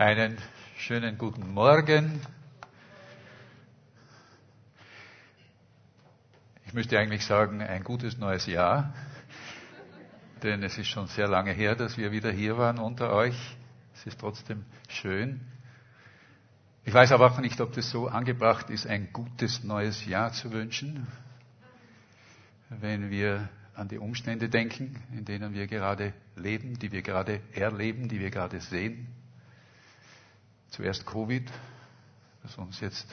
Einen schönen guten Morgen. Ich müsste eigentlich sagen, ein gutes neues Jahr, denn es ist schon sehr lange her, dass wir wieder hier waren unter euch. Es ist trotzdem schön. Ich weiß aber auch nicht, ob das so angebracht ist, ein gutes neues Jahr zu wünschen, wenn wir an die Umstände denken, in denen wir gerade leben, die wir gerade erleben, die wir gerade sehen. Zuerst Covid, das uns jetzt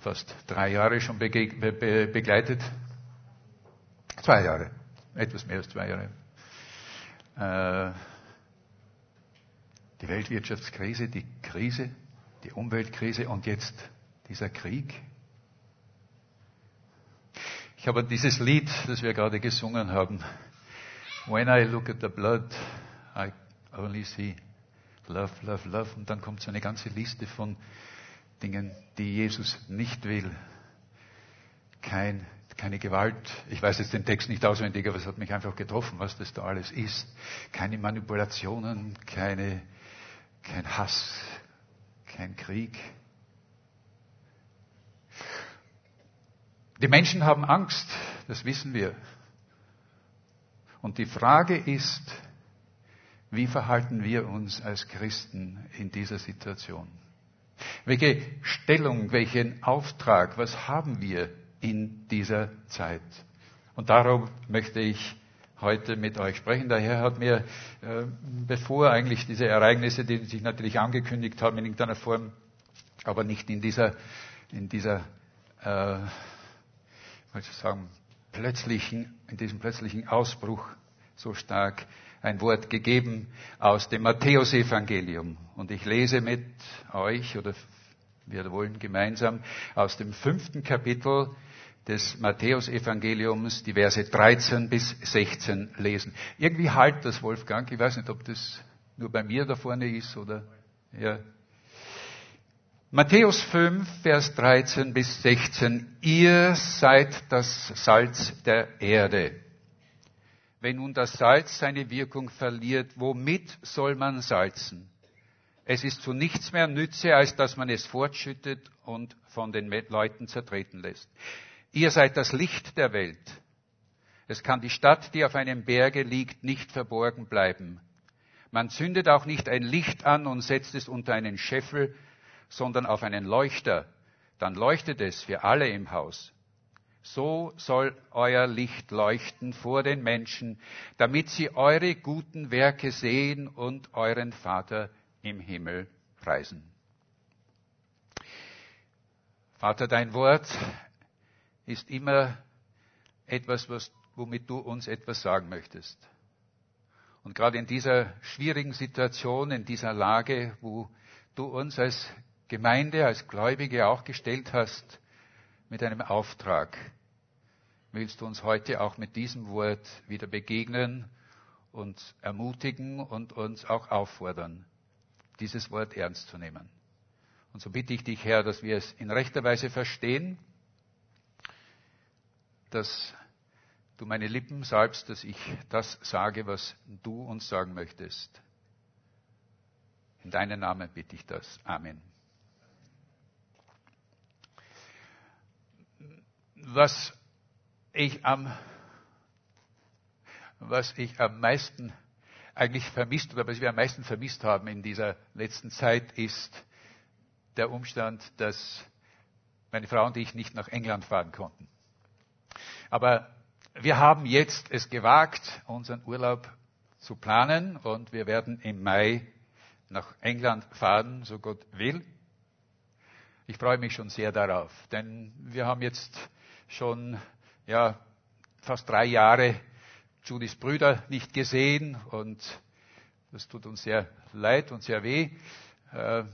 fast drei Jahre schon begleitet. Zwei Jahre, etwas mehr als zwei Jahre. Äh, die Weltwirtschaftskrise, die Krise, die Umweltkrise und jetzt dieser Krieg. Ich habe dieses Lied, das wir gerade gesungen haben, When I look at the blood, I only see Love, Love, Love. Und dann kommt so eine ganze Liste von Dingen, die Jesus nicht will. Kein, keine Gewalt. Ich weiß jetzt den Text nicht auswendig, aber es hat mich einfach getroffen, was das da alles ist. Keine Manipulationen, keine, kein Hass, kein Krieg. Die Menschen haben Angst, das wissen wir. Und die Frage ist, wie verhalten wir uns als Christen in dieser Situation? Welche Stellung, welchen Auftrag, was haben wir in dieser Zeit? Und darum möchte ich heute mit euch sprechen. Daher hat mir, äh, bevor eigentlich diese Ereignisse, die sich natürlich angekündigt haben in irgendeiner Form, aber nicht in dieser, in dieser, äh, ich sagen, plötzlichen, in diesem plötzlichen Ausbruch so stark ein Wort gegeben aus dem Matthäusevangelium. Und ich lese mit euch, oder wir wollen gemeinsam aus dem fünften Kapitel des Matthäusevangeliums die Verse 13 bis 16 lesen. Irgendwie halt das, Wolfgang. Ich weiß nicht, ob das nur bei mir da vorne ist oder, ja. Matthäus 5, Vers 13 bis 16. Ihr seid das Salz der Erde. Wenn nun das Salz seine Wirkung verliert, womit soll man salzen? Es ist zu nichts mehr Nütze, als dass man es fortschüttet und von den Leuten zertreten lässt. Ihr seid das Licht der Welt. Es kann die Stadt, die auf einem Berge liegt, nicht verborgen bleiben. Man zündet auch nicht ein Licht an und setzt es unter einen Scheffel, sondern auf einen Leuchter. Dann leuchtet es für alle im Haus. So soll euer Licht leuchten vor den Menschen, damit sie eure guten Werke sehen und euren Vater im Himmel preisen. Vater, dein Wort ist immer etwas, was, womit du uns etwas sagen möchtest. Und gerade in dieser schwierigen Situation, in dieser Lage, wo du uns als Gemeinde, als Gläubige auch gestellt hast, mit einem Auftrag. Willst du uns heute auch mit diesem Wort wieder begegnen und ermutigen und uns auch auffordern, dieses Wort ernst zu nehmen? Und so bitte ich dich, Herr, dass wir es in rechter Weise verstehen, dass du meine Lippen salbst, dass ich das sage, was du uns sagen möchtest. In deinem Namen bitte ich das. Amen. Was ich am, was ich am meisten eigentlich vermisst oder was wir am meisten vermisst haben in dieser letzten Zeit ist der Umstand, dass meine Frau und ich nicht nach England fahren konnten. Aber wir haben jetzt es gewagt, unseren Urlaub zu planen und wir werden im Mai nach England fahren, so Gott will. Ich freue mich schon sehr darauf, denn wir haben jetzt schon ja, fast drei Jahre Judys Brüder nicht gesehen und das tut uns sehr leid und sehr weh. Äh,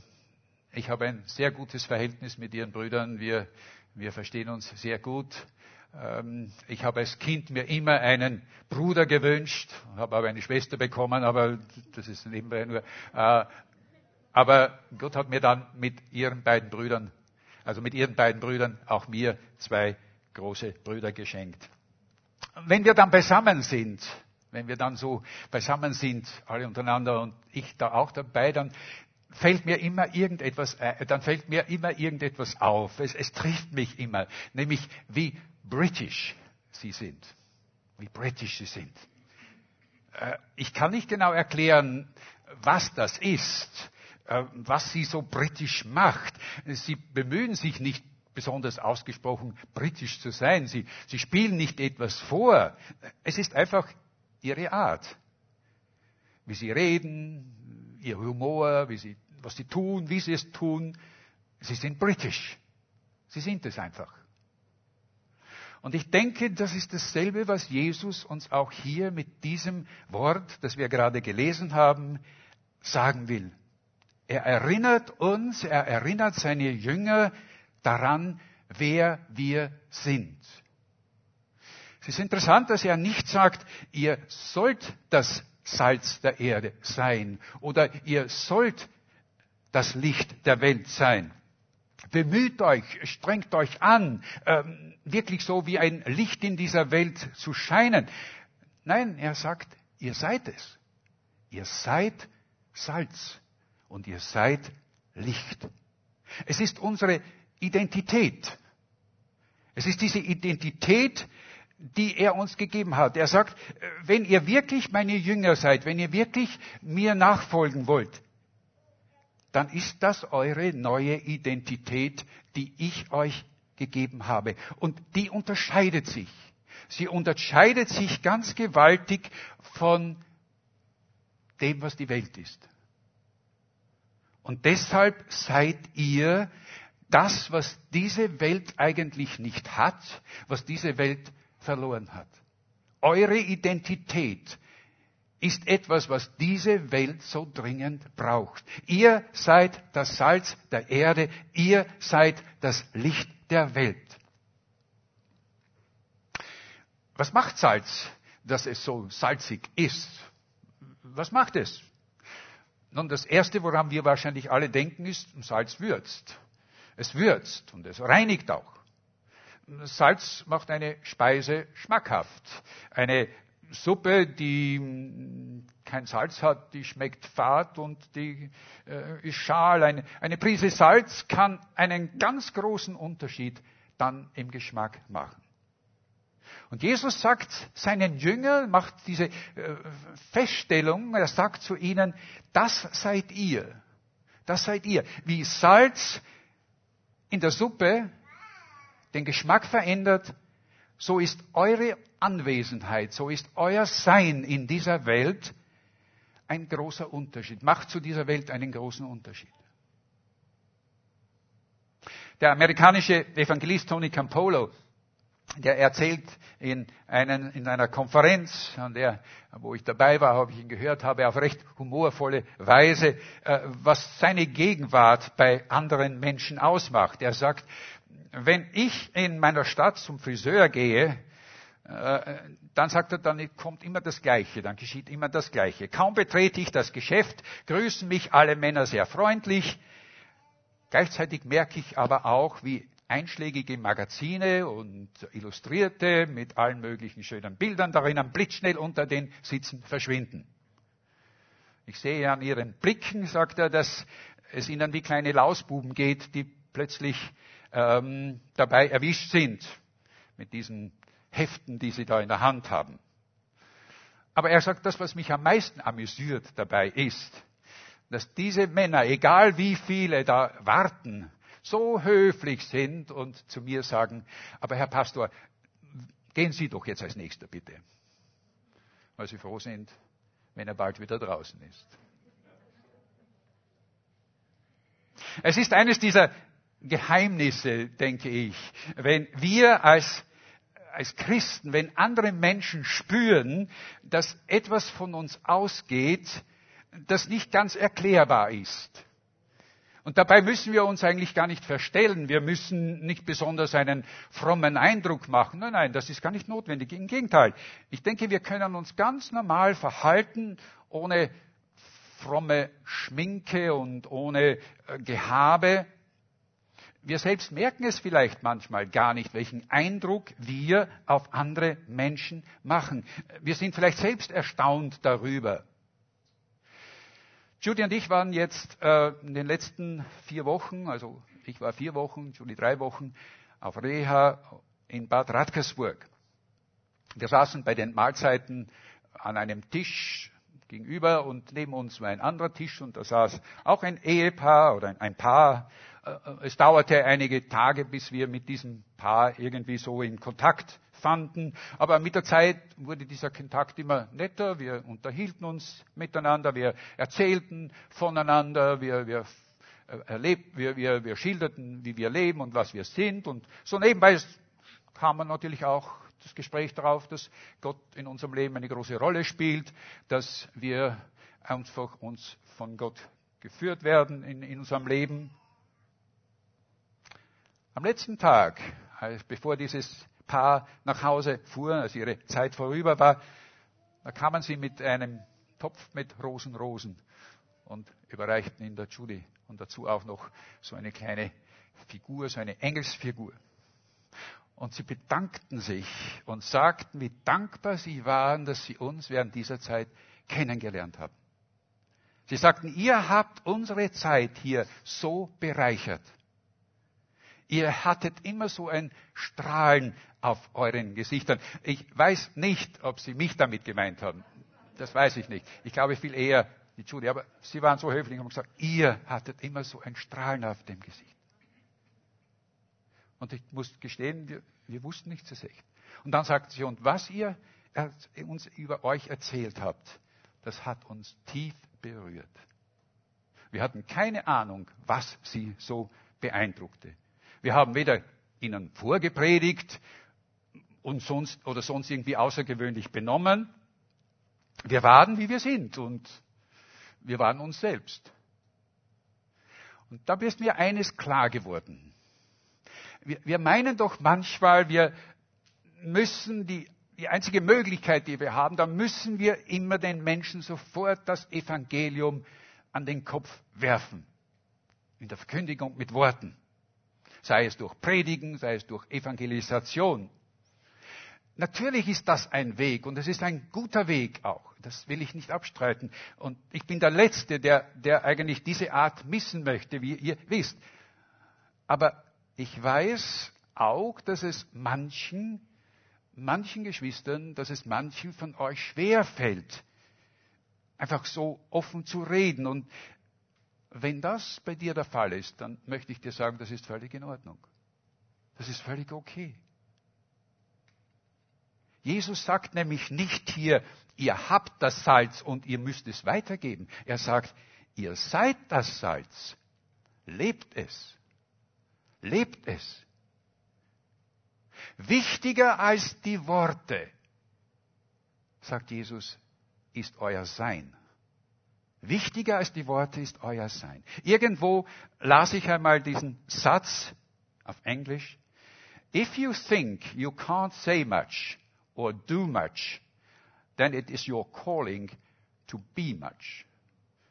ich habe ein sehr gutes Verhältnis mit ihren Brüdern. Wir, wir verstehen uns sehr gut. Ähm, ich habe als Kind mir immer einen Bruder gewünscht, habe aber eine Schwester bekommen, aber das ist nebenbei nur. Äh, aber Gott hat mir dann mit ihren beiden Brüdern, also mit ihren beiden Brüdern, auch mir zwei große Brüder geschenkt. Wenn wir dann beisammen sind, wenn wir dann so beisammen sind, alle untereinander und ich da auch dabei, dann fällt mir immer irgendetwas, dann fällt mir immer irgendetwas auf. Es, es trifft mich immer, nämlich wie British sie sind. Wie British sie sind. Äh, ich kann nicht genau erklären, was das ist, äh, was sie so britisch macht. Sie bemühen sich nicht besonders ausgesprochen britisch zu sein. Sie, sie spielen nicht etwas vor. Es ist einfach ihre Art. Wie sie reden, ihr Humor, wie sie, was sie tun, wie sie es tun. Sie sind britisch. Sie sind es einfach. Und ich denke, das ist dasselbe, was Jesus uns auch hier mit diesem Wort, das wir gerade gelesen haben, sagen will. Er erinnert uns, er erinnert seine Jünger daran, wer wir sind. Es ist interessant, dass er nicht sagt, ihr sollt das Salz der Erde sein oder ihr sollt das Licht der Welt sein. Bemüht euch, strengt euch an, ähm, wirklich so wie ein Licht in dieser Welt zu scheinen. Nein, er sagt, ihr seid es. Ihr seid Salz und ihr seid Licht. Es ist unsere Identität. Es ist diese Identität, die er uns gegeben hat. Er sagt, wenn ihr wirklich meine Jünger seid, wenn ihr wirklich mir nachfolgen wollt, dann ist das eure neue Identität, die ich euch gegeben habe. Und die unterscheidet sich. Sie unterscheidet sich ganz gewaltig von dem, was die Welt ist. Und deshalb seid ihr das, was diese Welt eigentlich nicht hat, was diese Welt verloren hat. Eure Identität ist etwas, was diese Welt so dringend braucht. Ihr seid das Salz der Erde, ihr seid das Licht der Welt. Was macht Salz, dass es so salzig ist? Was macht es? Nun, das Erste, woran wir wahrscheinlich alle denken, ist, Salz würzt. Es würzt und es reinigt auch. Salz macht eine Speise schmackhaft. Eine Suppe, die kein Salz hat, die schmeckt fad und die äh, ist schal. Eine, eine Prise Salz kann einen ganz großen Unterschied dann im Geschmack machen. Und Jesus sagt seinen Jüngern, macht diese äh, Feststellung, er sagt zu ihnen, das seid ihr. Das seid ihr. Wie Salz in der Suppe den Geschmack verändert, so ist eure Anwesenheit, so ist euer Sein in dieser Welt ein großer Unterschied, macht zu dieser Welt einen großen Unterschied. Der amerikanische Evangelist Tony Campolo, der erzählt in, einen, in einer Konferenz, an der, wo ich dabei war, habe ich ihn gehört, habe auf recht humorvolle Weise, äh, was seine Gegenwart bei anderen Menschen ausmacht. Er sagt, wenn ich in meiner Stadt zum Friseur gehe, äh, dann sagt er, dann kommt immer das Gleiche, dann geschieht immer das Gleiche. Kaum betrete ich das Geschäft, grüßen mich alle Männer sehr freundlich. Gleichzeitig merke ich aber auch, wie einschlägige Magazine und Illustrierte mit allen möglichen schönen Bildern darin blitzschnell unter den Sitzen verschwinden. Ich sehe an ihren Blicken, sagt er, dass es ihnen wie kleine Lausbuben geht, die plötzlich ähm, dabei erwischt sind mit diesen Heften, die sie da in der Hand haben. Aber er sagt, das, was mich am meisten amüsiert dabei ist, dass diese Männer, egal wie viele da warten, so höflich sind und zu mir sagen, aber Herr Pastor, gehen Sie doch jetzt als nächster bitte. Weil sie froh sind, wenn er bald wieder draußen ist. Es ist eines dieser Geheimnisse, denke ich, wenn wir als, als Christen, wenn andere Menschen spüren, dass etwas von uns ausgeht, das nicht ganz erklärbar ist. Und dabei müssen wir uns eigentlich gar nicht verstellen. Wir müssen nicht besonders einen frommen Eindruck machen. Nein, nein, das ist gar nicht notwendig. Im Gegenteil. Ich denke, wir können uns ganz normal verhalten, ohne fromme Schminke und ohne äh, Gehabe. Wir selbst merken es vielleicht manchmal gar nicht, welchen Eindruck wir auf andere Menschen machen. Wir sind vielleicht selbst erstaunt darüber. Judy und ich waren jetzt äh, in den letzten vier Wochen, also ich war vier Wochen, Judy drei Wochen, auf Reha in Bad Radkersburg. Wir saßen bei den Mahlzeiten an einem Tisch gegenüber und neben uns war ein anderer Tisch und da saß auch ein Ehepaar oder ein Paar. Äh, es dauerte einige Tage, bis wir mit diesem Paar irgendwie so in Kontakt fanden. Aber mit der Zeit wurde dieser Kontakt immer netter. Wir unterhielten uns miteinander, wir erzählten voneinander, wir, wir, äh, erlebt, wir, wir, wir schilderten, wie wir leben und was wir sind. Und so nebenbei kam man natürlich auch das Gespräch darauf, dass Gott in unserem Leben eine große Rolle spielt, dass wir einfach uns von Gott geführt werden in, in unserem Leben. Am letzten Tag, bevor dieses Paar nach Hause fuhren, als ihre Zeit vorüber war, da kamen sie mit einem Topf mit Rosenrosen und überreichten ihn der Judy und dazu auch noch so eine kleine Figur, so eine Engelsfigur. Und sie bedankten sich und sagten, wie dankbar sie waren, dass sie uns während dieser Zeit kennengelernt haben. Sie sagten, ihr habt unsere Zeit hier so bereichert. Ihr hattet immer so ein Strahlen auf euren Gesichtern. Ich weiß nicht, ob Sie mich damit gemeint haben. Das weiß ich nicht. Ich glaube viel eher die Judy. Aber Sie waren so höflich und haben gesagt, ihr hattet immer so ein Strahlen auf dem Gesicht. Und ich muss gestehen, wir, wir wussten nicht so echt. Und dann sagt sie, und was ihr uns über euch erzählt habt, das hat uns tief berührt. Wir hatten keine Ahnung, was sie so beeindruckte. Wir haben weder ihnen vorgepredigt und sonst, oder sonst irgendwie außergewöhnlich benommen. Wir waren, wie wir sind und wir waren uns selbst. Und da ist mir eines klar geworden. Wir, wir meinen doch manchmal, wir müssen die, die einzige Möglichkeit, die wir haben, da müssen wir immer den Menschen sofort das Evangelium an den Kopf werfen. In der Verkündigung mit Worten sei es durch Predigen, sei es durch Evangelisation. Natürlich ist das ein Weg und es ist ein guter Weg auch. Das will ich nicht abstreiten. Und ich bin der Letzte, der, der eigentlich diese Art missen möchte, wie ihr wisst. Aber ich weiß auch, dass es manchen, manchen Geschwistern, dass es manchen von euch schwer fällt, einfach so offen zu reden. Und wenn das bei dir der Fall ist, dann möchte ich dir sagen, das ist völlig in Ordnung. Das ist völlig okay. Jesus sagt nämlich nicht hier, ihr habt das Salz und ihr müsst es weitergeben. Er sagt, ihr seid das Salz. Lebt es. Lebt es. Wichtiger als die Worte, sagt Jesus, ist euer Sein. Wichtiger als die Worte ist euer Sein. Irgendwo las ich einmal diesen Satz auf Englisch. If you think you can't say much or do much, then it is your calling to be much.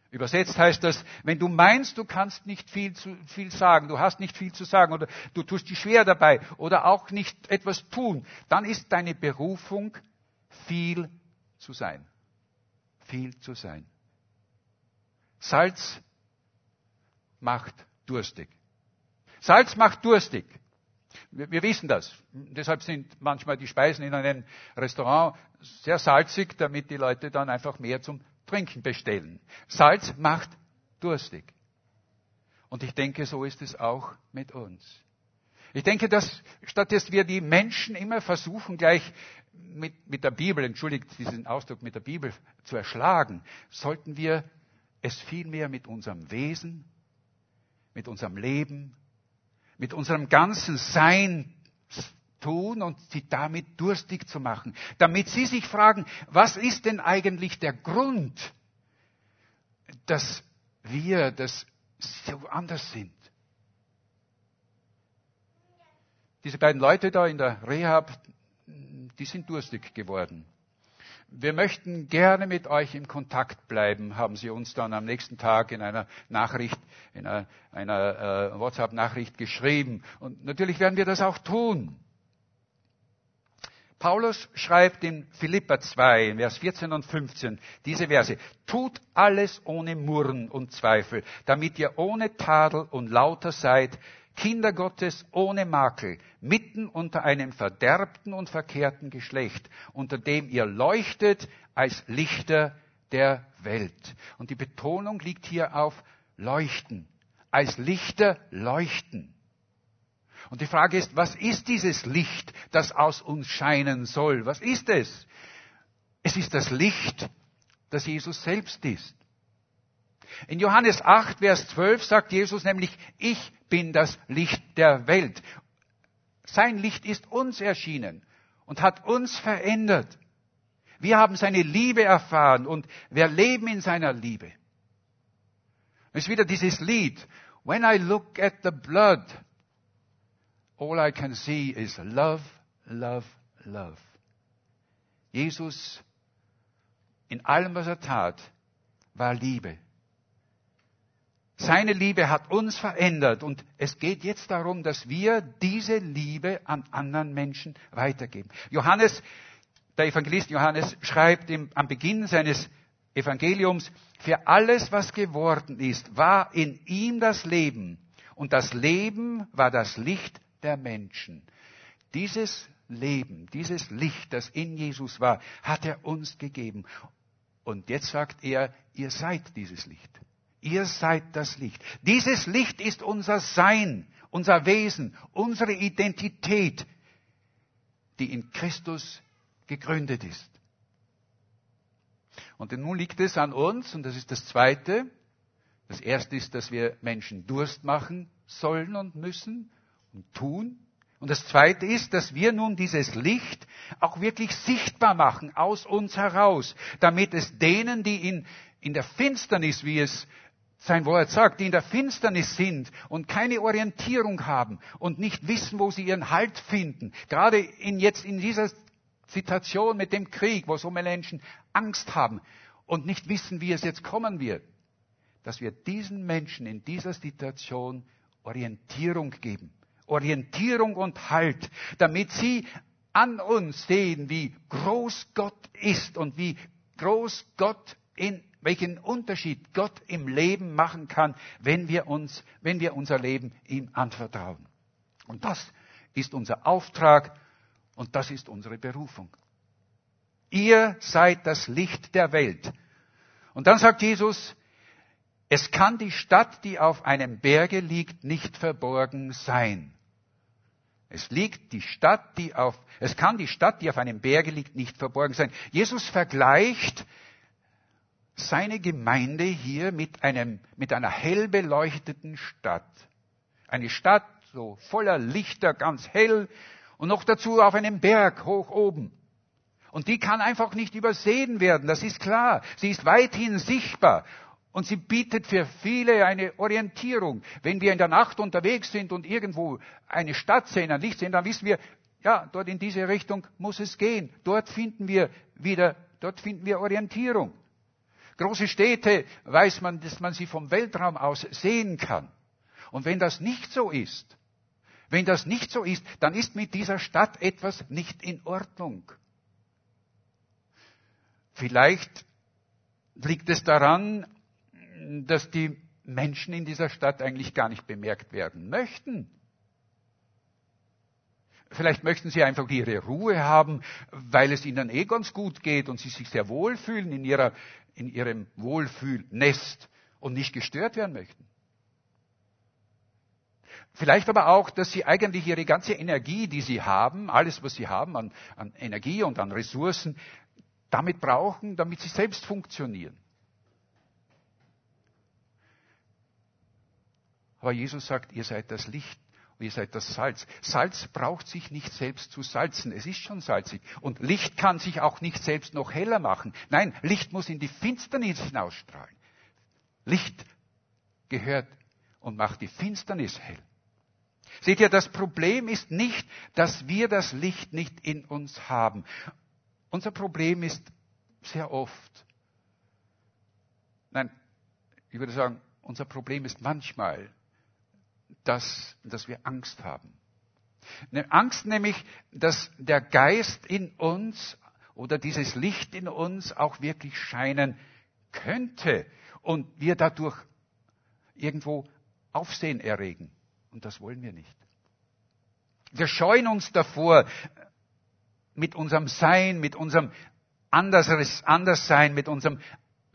Übersetzt heißt das, wenn du meinst, du kannst nicht viel, zu, viel sagen, du hast nicht viel zu sagen oder du tust dich schwer dabei oder auch nicht etwas tun, dann ist deine Berufung viel zu sein. Viel zu sein. Salz macht durstig. Salz macht durstig. Wir, wir, wissen das. Deshalb sind manchmal die Speisen in einem Restaurant sehr salzig, damit die Leute dann einfach mehr zum Trinken bestellen. Salz macht durstig. Und ich denke, so ist es auch mit uns. Ich denke, dass statt dass wir die Menschen immer versuchen, gleich mit, mit der Bibel, entschuldigt diesen Ausdruck, mit der Bibel zu erschlagen, sollten wir es vielmehr mit unserem Wesen, mit unserem Leben, mit unserem ganzen Sein tun und sie damit durstig zu machen, damit sie sich fragen, was ist denn eigentlich der Grund, dass wir das so anders sind? Diese beiden Leute da in der Rehab, die sind durstig geworden. Wir möchten gerne mit euch in Kontakt bleiben, haben sie uns dann am nächsten Tag in einer Nachricht, in einer, einer äh, WhatsApp-Nachricht geschrieben. Und natürlich werden wir das auch tun. Paulus schreibt in Philippa 2, in Vers 14 und 15 diese Verse. Tut alles ohne Murren und Zweifel, damit ihr ohne Tadel und lauter seid, Kinder Gottes ohne Makel, mitten unter einem verderbten und verkehrten Geschlecht, unter dem ihr leuchtet als Lichter der Welt. Und die Betonung liegt hier auf leuchten, als Lichter leuchten. Und die Frage ist, was ist dieses Licht, das aus uns scheinen soll? Was ist es? Es ist das Licht, das Jesus selbst ist. In Johannes 8, Vers 12 sagt Jesus nämlich, ich bin das Licht der Welt. Sein Licht ist uns erschienen und hat uns verändert. Wir haben seine Liebe erfahren und wir leben in seiner Liebe. Es ist wieder dieses Lied. When I look at the blood, all I can see is love, love, love. Jesus, in allem, was er tat, war Liebe. Seine Liebe hat uns verändert und es geht jetzt darum, dass wir diese Liebe an anderen Menschen weitergeben. Johannes, der Evangelist Johannes schreibt im, am Beginn seines Evangeliums, für alles, was geworden ist, war in ihm das Leben und das Leben war das Licht der Menschen. Dieses Leben, dieses Licht, das in Jesus war, hat er uns gegeben. Und jetzt sagt er, ihr seid dieses Licht. Ihr seid das Licht. Dieses Licht ist unser Sein, unser Wesen, unsere Identität, die in Christus gegründet ist. Und nun liegt es an uns, und das ist das Zweite. Das Erste ist, dass wir Menschen Durst machen sollen und müssen und tun. Und das Zweite ist, dass wir nun dieses Licht auch wirklich sichtbar machen aus uns heraus, damit es denen, die in, in der Finsternis, wie es sein Wort sagt, die in der Finsternis sind und keine Orientierung haben und nicht wissen, wo sie ihren Halt finden. Gerade in jetzt in dieser Situation mit dem Krieg, wo so Menschen Angst haben und nicht wissen, wie es jetzt kommen wird, dass wir diesen Menschen in dieser Situation Orientierung geben. Orientierung und Halt, damit sie an uns sehen, wie groß Gott ist und wie groß Gott in welchen Unterschied Gott im Leben machen kann, wenn wir uns, wenn wir unser Leben ihm anvertrauen. Und das ist unser Auftrag und das ist unsere Berufung. Ihr seid das Licht der Welt. Und dann sagt Jesus, es kann die Stadt, die auf einem Berge liegt, nicht verborgen sein. Es liegt die Stadt, die auf, es kann die Stadt, die auf einem Berge liegt, nicht verborgen sein. Jesus vergleicht seine Gemeinde hier mit, einem, mit einer hell beleuchteten Stadt. Eine Stadt so voller Lichter, ganz hell und noch dazu auf einem Berg hoch oben. Und die kann einfach nicht übersehen werden, das ist klar. Sie ist weithin sichtbar und sie bietet für viele eine Orientierung. Wenn wir in der Nacht unterwegs sind und irgendwo eine Stadt sehen, ein Licht sehen, dann wissen wir, ja, dort in diese Richtung muss es gehen. Dort finden wir wieder, dort finden wir Orientierung. Große Städte weiß man, dass man sie vom Weltraum aus sehen kann. Und wenn das nicht so ist, wenn das nicht so ist, dann ist mit dieser Stadt etwas nicht in Ordnung. Vielleicht liegt es daran, dass die Menschen in dieser Stadt eigentlich gar nicht bemerkt werden möchten. Vielleicht möchten sie einfach ihre Ruhe haben, weil es ihnen eh ganz gut geht und sie sich sehr wohlfühlen in, ihrer, in ihrem Wohlfühlnest und nicht gestört werden möchten. Vielleicht aber auch, dass sie eigentlich ihre ganze Energie, die sie haben, alles, was sie haben an, an Energie und an Ressourcen, damit brauchen, damit sie selbst funktionieren. Aber Jesus sagt, ihr seid das Licht ihr seid das Salz. Salz braucht sich nicht selbst zu salzen. Es ist schon salzig. Und Licht kann sich auch nicht selbst noch heller machen. Nein, Licht muss in die Finsternis hinausstrahlen. Licht gehört und macht die Finsternis hell. Seht ihr, das Problem ist nicht, dass wir das Licht nicht in uns haben. Unser Problem ist sehr oft, nein, ich würde sagen, unser Problem ist manchmal, dass, dass wir Angst haben. Eine Angst nämlich, dass der Geist in uns oder dieses Licht in uns auch wirklich scheinen könnte und wir dadurch irgendwo Aufsehen erregen. Und das wollen wir nicht. Wir scheuen uns davor, mit unserem Sein, mit unserem Anderssein, mit unserem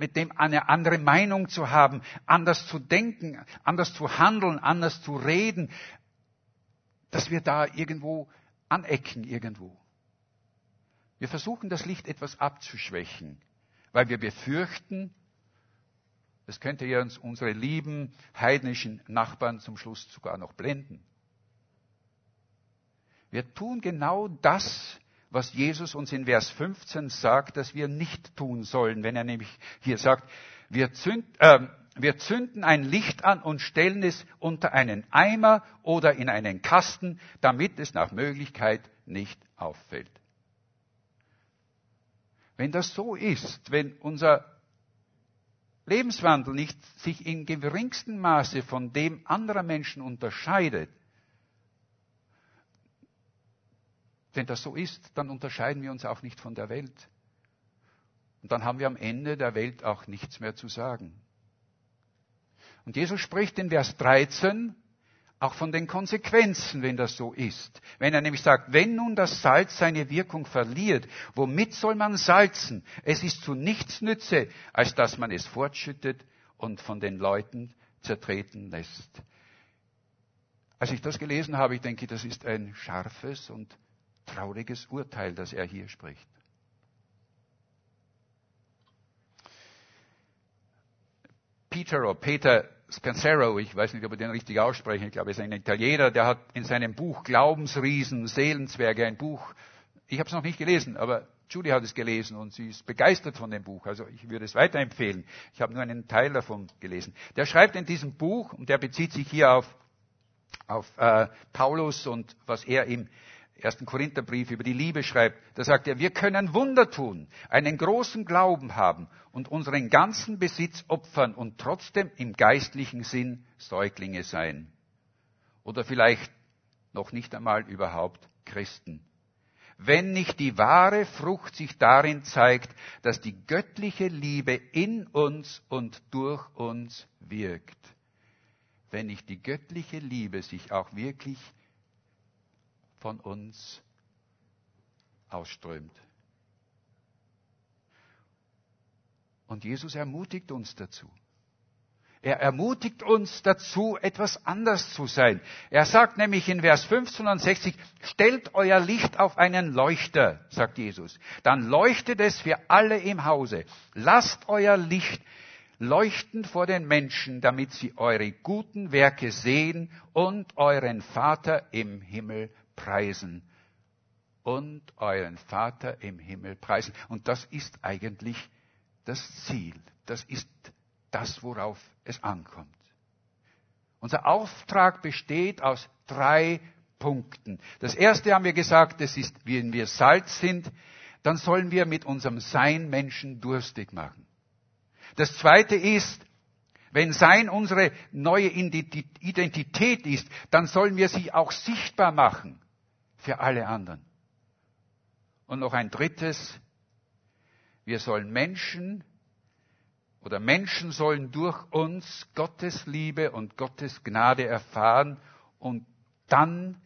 mit dem eine andere Meinung zu haben, anders zu denken, anders zu handeln, anders zu reden, dass wir da irgendwo anecken irgendwo. Wir versuchen das Licht etwas abzuschwächen, weil wir befürchten, es könnte ja uns unsere lieben heidnischen Nachbarn zum Schluss sogar noch blenden. Wir tun genau das, was Jesus uns in Vers 15 sagt, dass wir nicht tun sollen, wenn er nämlich hier sagt, wir, zünd, äh, wir zünden ein Licht an und stellen es unter einen Eimer oder in einen Kasten, damit es nach Möglichkeit nicht auffällt. Wenn das so ist, wenn unser Lebenswandel nicht sich in geringsten Maße von dem anderer Menschen unterscheidet, wenn das so ist, dann unterscheiden wir uns auch nicht von der Welt. Und dann haben wir am Ende der Welt auch nichts mehr zu sagen. Und Jesus spricht in Vers 13 auch von den Konsequenzen, wenn das so ist. Wenn er nämlich sagt, wenn nun das Salz seine Wirkung verliert, womit soll man salzen? Es ist zu nichts nütze, als dass man es fortschüttet und von den Leuten zertreten lässt. Als ich das gelesen habe, ich denke, das ist ein scharfes und trauriges Urteil, das er hier spricht. Peter oder Peter Scancero, ich weiß nicht, ob ich den richtig ausspreche, ich glaube, er ist ein Italiener, der hat in seinem Buch Glaubensriesen, Seelenzwerge, ein Buch, ich habe es noch nicht gelesen, aber Julie hat es gelesen und sie ist begeistert von dem Buch, also ich würde es weiterempfehlen. Ich habe nur einen Teil davon gelesen. Der schreibt in diesem Buch, und der bezieht sich hier auf, auf äh, Paulus und was er im ersten Korintherbrief über die Liebe schreibt, da sagt er, wir können Wunder tun, einen großen Glauben haben und unseren ganzen Besitz opfern und trotzdem im geistlichen Sinn Säuglinge sein. Oder vielleicht noch nicht einmal überhaupt Christen. Wenn nicht die wahre Frucht sich darin zeigt, dass die göttliche Liebe in uns und durch uns wirkt. Wenn nicht die göttliche Liebe sich auch wirklich von uns ausströmt. Und Jesus ermutigt uns dazu. Er ermutigt uns dazu, etwas anders zu sein. Er sagt nämlich in Vers 15 und 60, stellt euer Licht auf einen Leuchter, sagt Jesus. Dann leuchtet es für alle im Hause. Lasst euer Licht leuchten vor den Menschen, damit sie eure guten Werke sehen und euren Vater im Himmel preisen und euren Vater im Himmel preisen. Und das ist eigentlich das Ziel. Das ist das, worauf es ankommt. Unser Auftrag besteht aus drei Punkten. Das erste haben wir gesagt, das ist, wenn wir Salz sind, dann sollen wir mit unserem Sein Menschen durstig machen. Das zweite ist, wenn Sein unsere neue Identität ist, dann sollen wir sie auch sichtbar machen für alle anderen. Und noch ein drittes, wir sollen Menschen oder Menschen sollen durch uns Gottes Liebe und Gottes Gnade erfahren und dann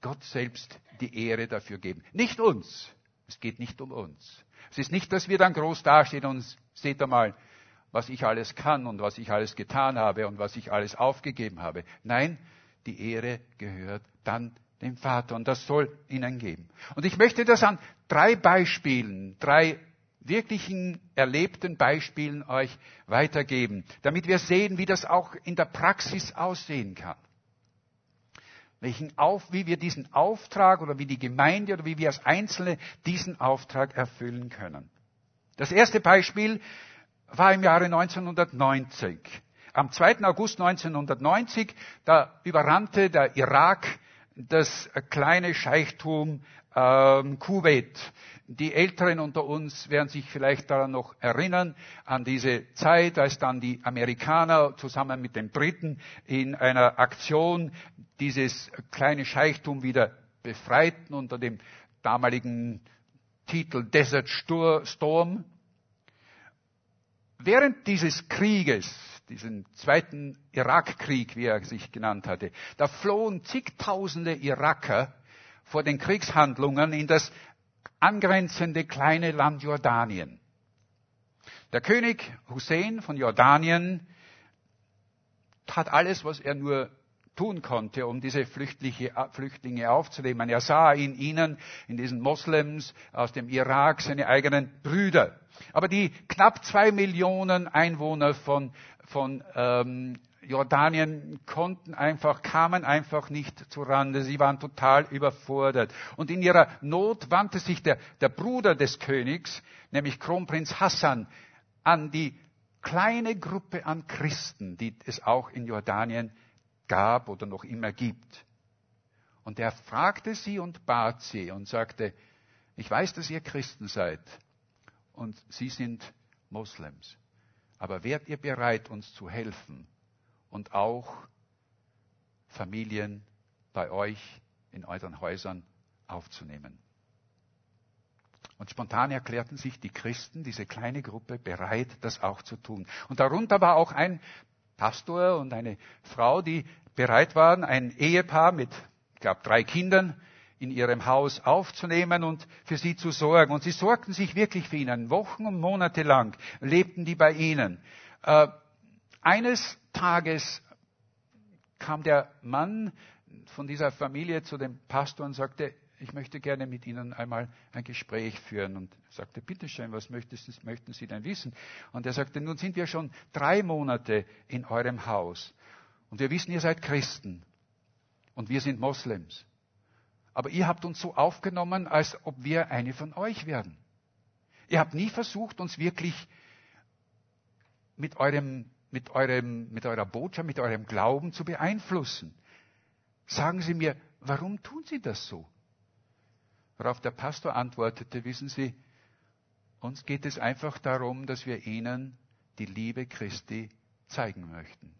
Gott selbst die Ehre dafür geben. Nicht uns. Es geht nicht um uns. Es ist nicht, dass wir dann groß dastehen und seht einmal, was ich alles kann und was ich alles getan habe und was ich alles aufgegeben habe. Nein, die Ehre gehört dann dem Vater. Und das soll ihnen geben. Und ich möchte das an drei Beispielen, drei wirklichen erlebten Beispielen euch weitergeben, damit wir sehen, wie das auch in der Praxis aussehen kann. Welchen auf, wie wir diesen Auftrag oder wie die Gemeinde oder wie wir als Einzelne diesen Auftrag erfüllen können. Das erste Beispiel war im Jahre 1990. Am 2. August 1990, da überrannte der Irak das kleine Scheichtum äh, ähm, Kuwait. Die Älteren unter uns werden sich vielleicht daran noch erinnern, an diese Zeit, als dann die Amerikaner zusammen mit den Briten in einer Aktion dieses kleine Scheichtum wieder befreiten unter dem damaligen Titel Desert Storm. Während dieses Krieges, diesen zweiten Irakkrieg, wie er sich genannt hatte, da flohen zigtausende Iraker vor den Kriegshandlungen in das angrenzende kleine Land Jordanien. Der König Hussein von Jordanien tat alles, was er nur tun konnte, um diese Flüchtlinge aufzunehmen. Er sah in ihnen, in diesen Moslems aus dem Irak, seine eigenen Brüder. Aber die knapp zwei Millionen Einwohner von, von ähm, Jordanien konnten einfach, kamen einfach nicht zurande. Sie waren total überfordert. Und in ihrer Not wandte sich der, der Bruder des Königs, nämlich Kronprinz Hassan, an die kleine Gruppe an Christen, die es auch in Jordanien gab oder noch immer gibt. Und er fragte sie und bat sie und sagte, ich weiß, dass ihr Christen seid und sie sind Moslems, aber wärt ihr bereit, uns zu helfen und auch Familien bei euch in euren Häusern aufzunehmen? Und spontan erklärten sich die Christen, diese kleine Gruppe, bereit, das auch zu tun. Und darunter war auch ein Pastor und eine Frau, die bereit waren, ein Ehepaar mit, ich glaube, drei Kindern in ihrem Haus aufzunehmen und für sie zu sorgen. Und sie sorgten sich wirklich für ihnen. Wochen und Monate lang lebten die bei ihnen. Äh, eines Tages kam der Mann von dieser Familie zu dem Pastor und sagte, ich möchte gerne mit Ihnen einmal ein Gespräch führen. Und er sagte, bitteschön, was möchten Sie denn wissen? Und er sagte, nun sind wir schon drei Monate in eurem Haus. Und wir wissen, ihr seid Christen. Und wir sind Moslems. Aber ihr habt uns so aufgenommen, als ob wir eine von euch werden. Ihr habt nie versucht, uns wirklich mit eurem, mit eurem, mit eurer Botschaft, mit eurem Glauben zu beeinflussen. Sagen Sie mir, warum tun Sie das so? Worauf der Pastor antwortete, wissen Sie, uns geht es einfach darum, dass wir Ihnen die Liebe Christi zeigen möchten.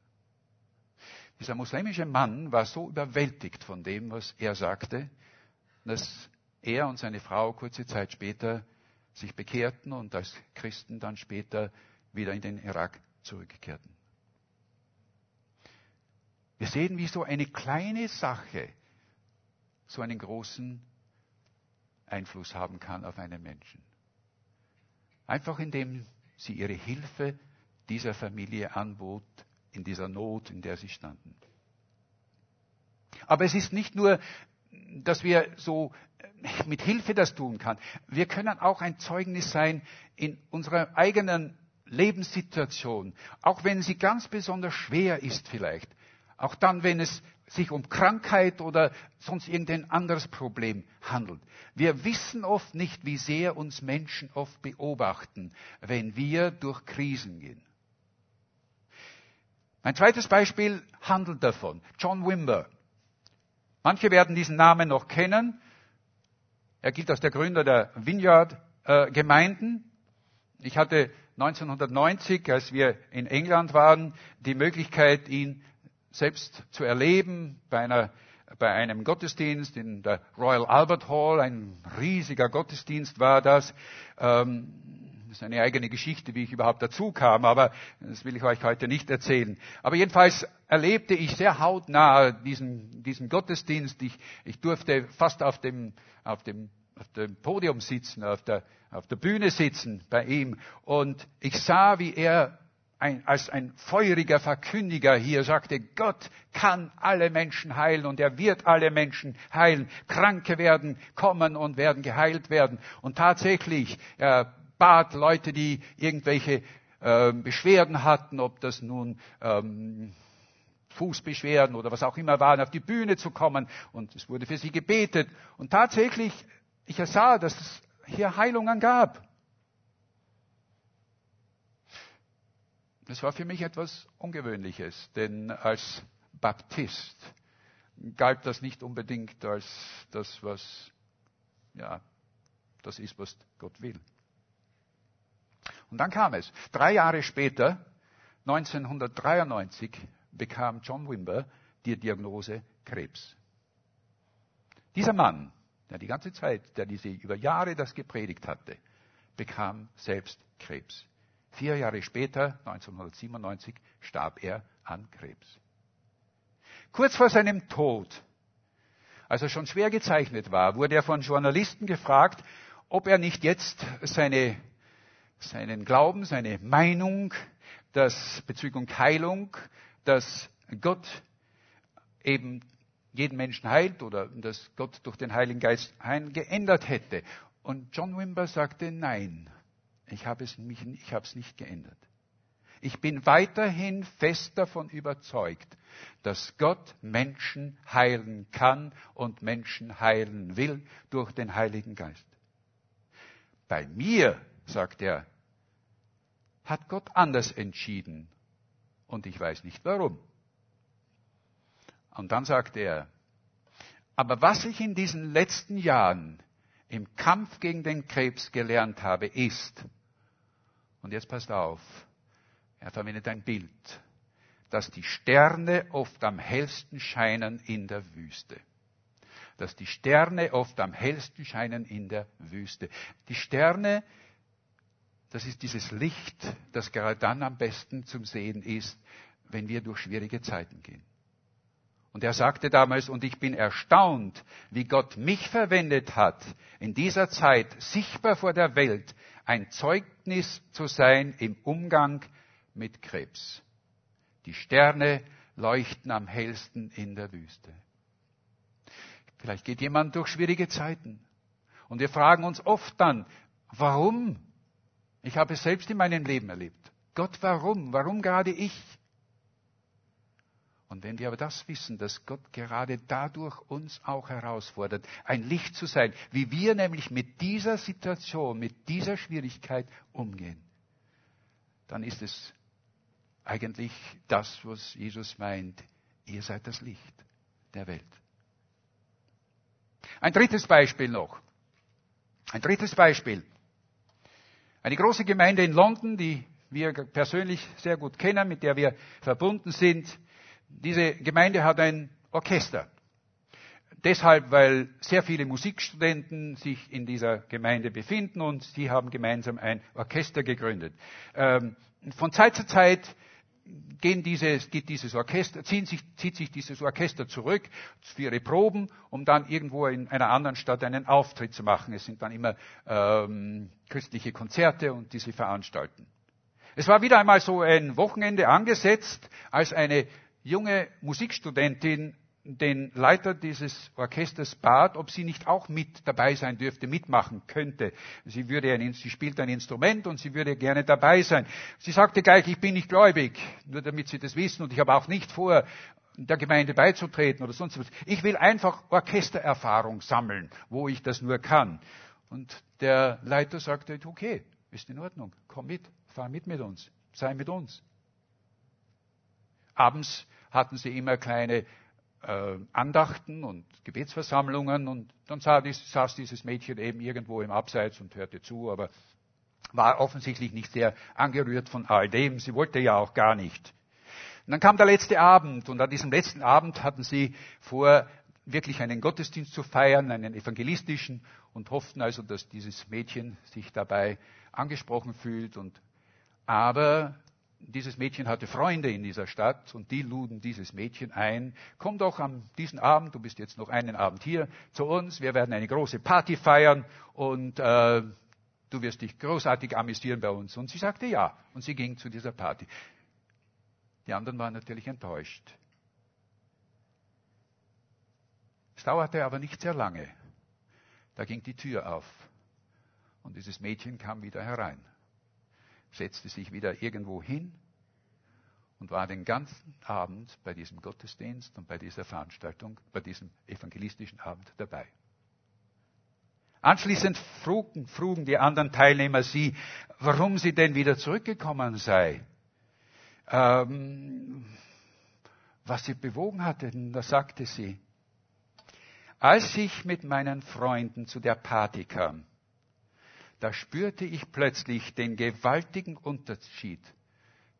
Dieser muslimische Mann war so überwältigt von dem, was er sagte, dass er und seine Frau kurze Zeit später sich bekehrten und als Christen dann später wieder in den Irak zurückkehrten. Wir sehen, wie so eine kleine Sache so einen großen Einfluss haben kann auf einen Menschen. Einfach indem sie ihre Hilfe dieser Familie anbot, in dieser Not, in der sie standen. Aber es ist nicht nur, dass wir so mit Hilfe das tun kann. Wir können auch ein Zeugnis sein in unserer eigenen Lebenssituation, auch wenn sie ganz besonders schwer ist vielleicht. Auch dann, wenn es sich um Krankheit oder sonst irgendein anderes Problem handelt. Wir wissen oft nicht, wie sehr uns Menschen oft beobachten, wenn wir durch Krisen gehen. Ein zweites Beispiel handelt davon. John Wimber. Manche werden diesen Namen noch kennen. Er gilt als der Gründer der Vineyard-Gemeinden. ich hatte 1990, als wir in England waren, die Möglichkeit, ihn selbst zu erleben bei, einer, bei einem Gottesdienst in der Royal Albert Hall. Ein riesiger Gottesdienst war das. Ähm, das ist eine eigene Geschichte, wie ich überhaupt dazu kam, aber das will ich euch heute nicht erzählen. Aber jedenfalls erlebte ich sehr hautnah diesen, diesen Gottesdienst. Ich, ich durfte fast auf dem, auf dem auf dem Podium sitzen, auf der, auf der Bühne sitzen bei ihm. Und ich sah, wie er ein, als ein feuriger Verkündiger hier sagte, Gott kann alle Menschen heilen und er wird alle Menschen heilen. Kranke werden kommen und werden geheilt werden. Und tatsächlich, er bat Leute, die irgendwelche äh, Beschwerden hatten, ob das nun ähm, Fußbeschwerden oder was auch immer waren, auf die Bühne zu kommen. Und es wurde für sie gebetet. Und tatsächlich, ich sah, dass es hier Heilungen gab. Das war für mich etwas Ungewöhnliches, denn als Baptist galt das nicht unbedingt als das, was ja, das ist, was Gott will. Und dann kam es. Drei Jahre später, 1993, bekam John Wimber die Diagnose Krebs. Dieser Mann, der die ganze Zeit, der diese über Jahre das gepredigt hatte, bekam selbst Krebs. Vier Jahre später, 1997, starb er an Krebs. Kurz vor seinem Tod, als er schon schwer gezeichnet war, wurde er von Journalisten gefragt, ob er nicht jetzt seine, seinen Glauben, seine Meinung, dass bezüglich Heilung, dass Gott eben jeden Menschen heilt oder dass Gott durch den Heiligen Geist geändert hätte. Und John Wimber sagte, nein, ich habe es, mich, ich habe es nicht geändert. Ich bin weiterhin fest davon überzeugt, dass Gott Menschen heilen kann und Menschen heilen will durch den Heiligen Geist. Bei mir, sagt er, hat Gott anders entschieden und ich weiß nicht warum. Und dann sagt er, aber was ich in diesen letzten Jahren im Kampf gegen den Krebs gelernt habe, ist, und jetzt passt auf, er verwendet ein Bild, dass die Sterne oft am hellsten scheinen in der Wüste. Dass die Sterne oft am hellsten scheinen in der Wüste. Die Sterne, das ist dieses Licht, das gerade dann am besten zum Sehen ist, wenn wir durch schwierige Zeiten gehen. Und er sagte damals, und ich bin erstaunt, wie Gott mich verwendet hat, in dieser Zeit sichtbar vor der Welt ein Zeugnis zu sein im Umgang mit Krebs. Die Sterne leuchten am hellsten in der Wüste. Vielleicht geht jemand durch schwierige Zeiten. Und wir fragen uns oft dann, warum? Ich habe es selbst in meinem Leben erlebt. Gott, warum? Warum gerade ich? Und wenn wir aber das wissen, dass Gott gerade dadurch uns auch herausfordert, ein Licht zu sein, wie wir nämlich mit dieser Situation, mit dieser Schwierigkeit umgehen, dann ist es eigentlich das, was Jesus meint. Ihr seid das Licht der Welt. Ein drittes Beispiel noch. Ein drittes Beispiel. Eine große Gemeinde in London, die wir persönlich sehr gut kennen, mit der wir verbunden sind, diese Gemeinde hat ein Orchester. Deshalb, weil sehr viele Musikstudenten sich in dieser Gemeinde befinden und sie haben gemeinsam ein Orchester gegründet. Ähm, von Zeit zu Zeit gehen dieses, geht dieses Orchester, sich, zieht sich dieses Orchester zurück für ihre Proben, um dann irgendwo in einer anderen Stadt einen Auftritt zu machen. Es sind dann immer ähm, christliche Konzerte und die sie veranstalten. Es war wieder einmal so ein Wochenende angesetzt, als eine junge Musikstudentin den Leiter dieses Orchesters bat, ob sie nicht auch mit dabei sein dürfte, mitmachen könnte. Sie, würde ein, sie spielt ein Instrument und sie würde gerne dabei sein. Sie sagte gleich, ich bin nicht gläubig, nur damit Sie das wissen, und ich habe auch nicht vor, der Gemeinde beizutreten oder sonst was. Ich will einfach Orchestererfahrung sammeln, wo ich das nur kann. Und der Leiter sagte, okay, ist in Ordnung, komm mit, fahr mit mit uns, sei mit uns. Abends hatten sie immer kleine äh, Andachten und Gebetsversammlungen und dann saß dieses Mädchen eben irgendwo im Abseits und hörte zu, aber war offensichtlich nicht sehr angerührt von all dem. Sie wollte ja auch gar nicht. Und dann kam der letzte Abend und an diesem letzten Abend hatten sie vor, wirklich einen Gottesdienst zu feiern, einen evangelistischen und hofften also, dass dieses Mädchen sich dabei angesprochen fühlt und aber dieses Mädchen hatte Freunde in dieser Stadt und die luden dieses Mädchen ein. Komm doch an diesen Abend, du bist jetzt noch einen Abend hier zu uns, wir werden eine große Party feiern und äh, du wirst dich großartig amüsieren bei uns. Und sie sagte ja und sie ging zu dieser Party. Die anderen waren natürlich enttäuscht. Es dauerte aber nicht sehr lange. Da ging die Tür auf und dieses Mädchen kam wieder herein setzte sich wieder irgendwo hin und war den ganzen Abend bei diesem Gottesdienst und bei dieser Veranstaltung, bei diesem evangelistischen Abend dabei. Anschließend frugen, frugen die anderen Teilnehmer sie, warum sie denn wieder zurückgekommen sei. Ähm, was sie bewogen hatte, da sagte sie, Als ich mit meinen Freunden zu der Party kam, da spürte ich plötzlich den gewaltigen Unterschied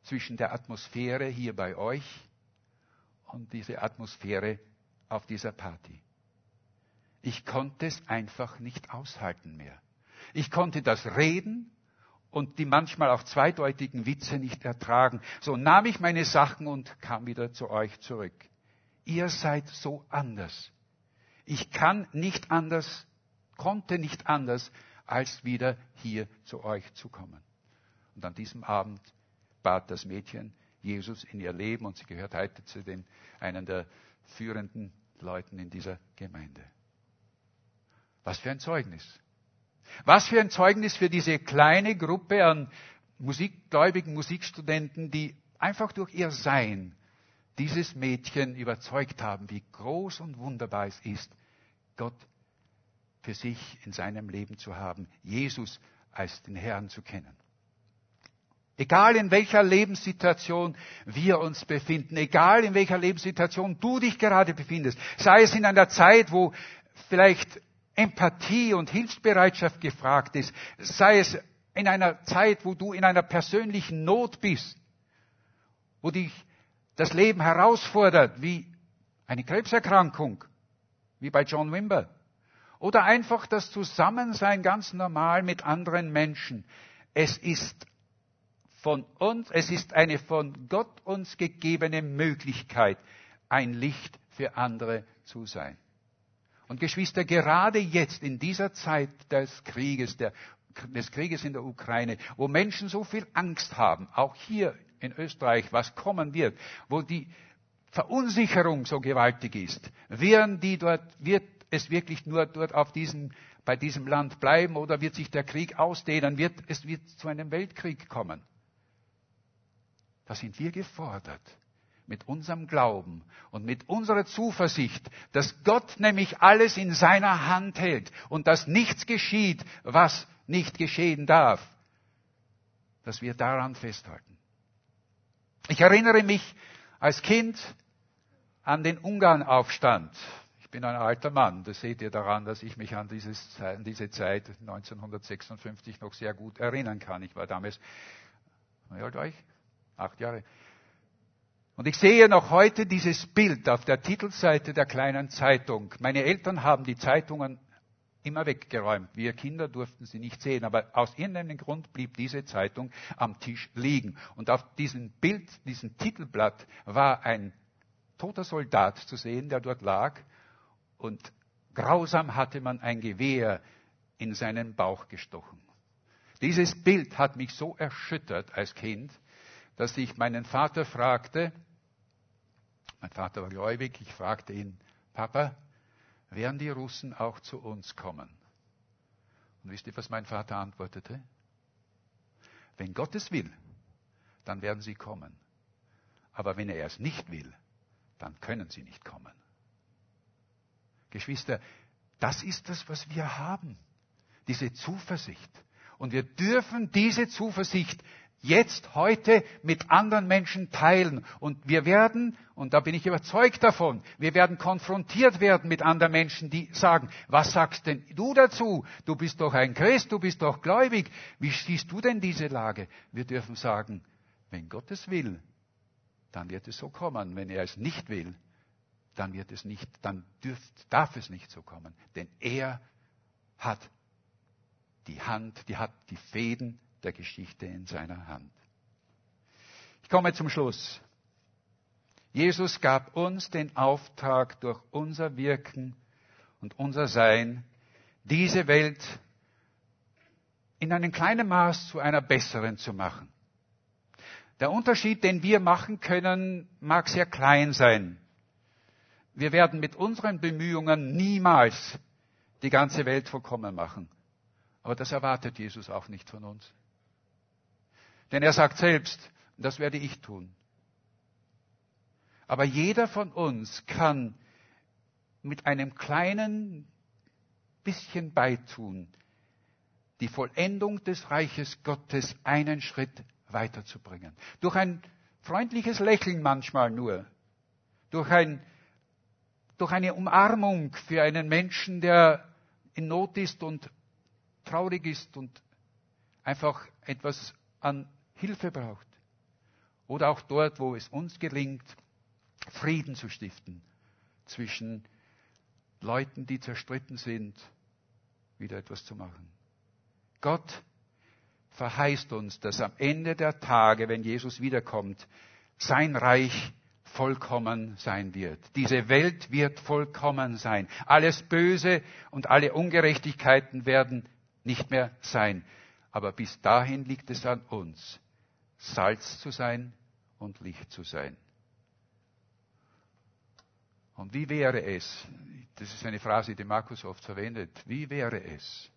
zwischen der Atmosphäre hier bei euch und dieser Atmosphäre auf dieser Party. Ich konnte es einfach nicht aushalten mehr. Ich konnte das Reden und die manchmal auch zweideutigen Witze nicht ertragen. So nahm ich meine Sachen und kam wieder zu euch zurück. Ihr seid so anders. Ich kann nicht anders, konnte nicht anders, als wieder hier zu euch zu kommen. Und an diesem Abend bat das Mädchen Jesus in ihr Leben und sie gehört heute zu den, einen der führenden Leuten in dieser Gemeinde. Was für ein Zeugnis. Was für ein Zeugnis für diese kleine Gruppe an musikgläubigen Musikstudenten, die einfach durch ihr Sein dieses Mädchen überzeugt haben, wie groß und wunderbar es ist, Gott für sich in seinem Leben zu haben, Jesus als den Herrn zu kennen. Egal in welcher Lebenssituation wir uns befinden, egal in welcher Lebenssituation du dich gerade befindest, sei es in einer Zeit, wo vielleicht Empathie und Hilfsbereitschaft gefragt ist, sei es in einer Zeit, wo du in einer persönlichen Not bist, wo dich das Leben herausfordert, wie eine Krebserkrankung, wie bei John Wimber, oder einfach das Zusammensein ganz normal mit anderen Menschen. Es ist von uns, es ist eine von Gott uns gegebene Möglichkeit, ein Licht für andere zu sein. Und Geschwister, gerade jetzt in dieser Zeit des Krieges, der, des Krieges in der Ukraine, wo Menschen so viel Angst haben, auch hier in Österreich, was kommen wird, wo die Verunsicherung so gewaltig ist, werden die dort, wird es wirklich nur dort auf diesem, bei diesem Land bleiben oder wird sich der Krieg ausdehnen, wird, es wird zu einem Weltkrieg kommen. Da sind wir gefordert, mit unserem Glauben und mit unserer Zuversicht, dass Gott nämlich alles in seiner Hand hält und dass nichts geschieht, was nicht geschehen darf, dass wir daran festhalten. Ich erinnere mich als Kind an den Ungarnaufstand. Ich bin ein alter Mann, das seht ihr daran, dass ich mich an, dieses, an diese Zeit 1956 noch sehr gut erinnern kann. Ich war damals, wie alt war ich? Acht Jahre. Und ich sehe noch heute dieses Bild auf der Titelseite der kleinen Zeitung. Meine Eltern haben die Zeitungen immer weggeräumt. Wir Kinder durften sie nicht sehen, aber aus irgendeinem Grund blieb diese Zeitung am Tisch liegen. Und auf diesem Bild, diesem Titelblatt, war ein toter Soldat zu sehen, der dort lag. Und grausam hatte man ein Gewehr in seinen Bauch gestochen. Dieses Bild hat mich so erschüttert als Kind, dass ich meinen Vater fragte, mein Vater war gläubig. Ich fragte ihn, Papa, werden die Russen auch zu uns kommen? Und wisst ihr, was mein Vater antwortete? Wenn Gott es will, dann werden sie kommen. Aber wenn er es nicht will, dann können sie nicht kommen. Geschwister, das ist das, was wir haben. Diese Zuversicht. Und wir dürfen diese Zuversicht jetzt, heute mit anderen Menschen teilen. Und wir werden, und da bin ich überzeugt davon, wir werden konfrontiert werden mit anderen Menschen, die sagen, was sagst denn du dazu? Du bist doch ein Christ, du bist doch gläubig. Wie siehst du denn diese Lage? Wir dürfen sagen, wenn Gott es will, dann wird es so kommen. Wenn er es nicht will, dann wird es nicht, dann dürft, darf es nicht so kommen. Denn er hat die Hand, die hat die Fäden der Geschichte in seiner Hand. Ich komme zum Schluss. Jesus gab uns den Auftrag, durch unser Wirken und unser Sein diese Welt in einem kleinen Maß zu einer besseren zu machen. Der Unterschied, den wir machen können, mag sehr klein sein. Wir werden mit unseren Bemühungen niemals die ganze Welt vollkommen machen. Aber das erwartet Jesus auch nicht von uns. Denn er sagt selbst, das werde ich tun. Aber jeder von uns kann mit einem kleinen bisschen beitun, die Vollendung des Reiches Gottes einen Schritt weiterzubringen. Durch ein freundliches Lächeln manchmal nur, durch ein durch eine Umarmung für einen Menschen, der in Not ist und traurig ist und einfach etwas an Hilfe braucht. Oder auch dort, wo es uns gelingt, Frieden zu stiften zwischen Leuten, die zerstritten sind, wieder etwas zu machen. Gott verheißt uns, dass am Ende der Tage, wenn Jesus wiederkommt, sein Reich vollkommen sein wird. Diese Welt wird vollkommen sein. Alles Böse und alle Ungerechtigkeiten werden nicht mehr sein. Aber bis dahin liegt es an uns, Salz zu sein und Licht zu sein. Und wie wäre es, das ist eine Phrase, die Markus oft verwendet, wie wäre es,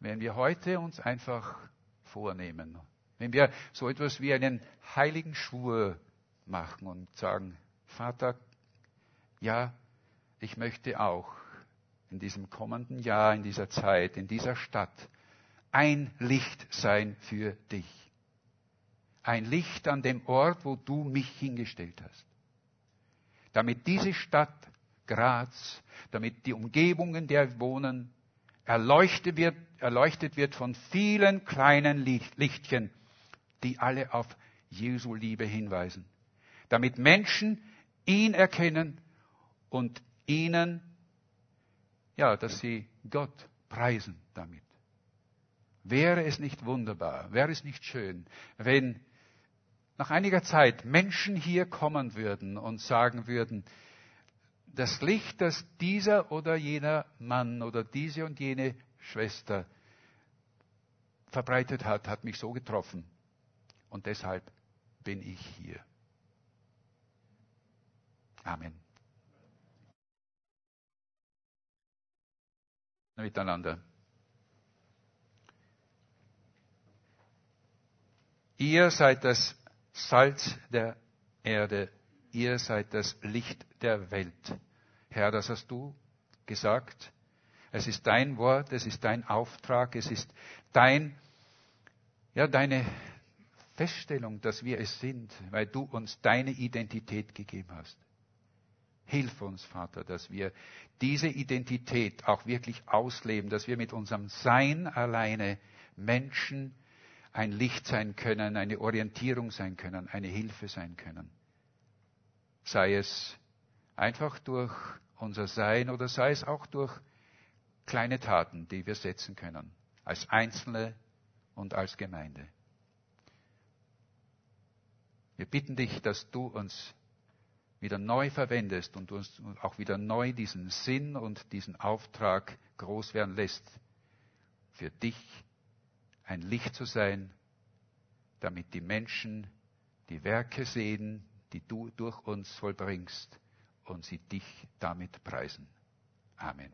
wenn wir heute uns einfach vornehmen, wenn wir so etwas wie einen heiligen Schwur machen und sagen, Vater, ja, ich möchte auch in diesem kommenden Jahr, in dieser Zeit, in dieser Stadt ein Licht sein für dich. Ein Licht an dem Ort, wo du mich hingestellt hast. Damit diese Stadt Graz, damit die Umgebungen, der wir wohnen, erleuchtet wird, erleuchtet wird von vielen kleinen Lichtchen, die alle auf Jesu Liebe hinweisen. Damit Menschen ihn erkennen und ihnen, ja, dass sie Gott preisen damit. Wäre es nicht wunderbar, wäre es nicht schön, wenn nach einiger Zeit Menschen hier kommen würden und sagen würden, das Licht, das dieser oder jener Mann oder diese und jene Schwester verbreitet hat, hat mich so getroffen. Und deshalb bin ich hier. Amen. Miteinander. Ihr seid das Salz der Erde, ihr seid das Licht der Welt. Herr, das hast du gesagt. Es ist dein Wort, es ist dein Auftrag, es ist dein, ja, deine Feststellung, dass wir es sind, weil du uns deine Identität gegeben hast. Hilf uns, Vater, dass wir diese Identität auch wirklich ausleben, dass wir mit unserem Sein alleine Menschen ein Licht sein können, eine Orientierung sein können, eine Hilfe sein können. Sei es einfach durch unser Sein oder sei es auch durch kleine Taten, die wir setzen können, als Einzelne und als Gemeinde. Wir bitten dich, dass du uns wieder neu verwendest und uns auch wieder neu diesen Sinn und diesen Auftrag groß werden lässt, für dich ein Licht zu sein, damit die Menschen die Werke sehen, die du durch uns vollbringst und sie dich damit preisen. Amen.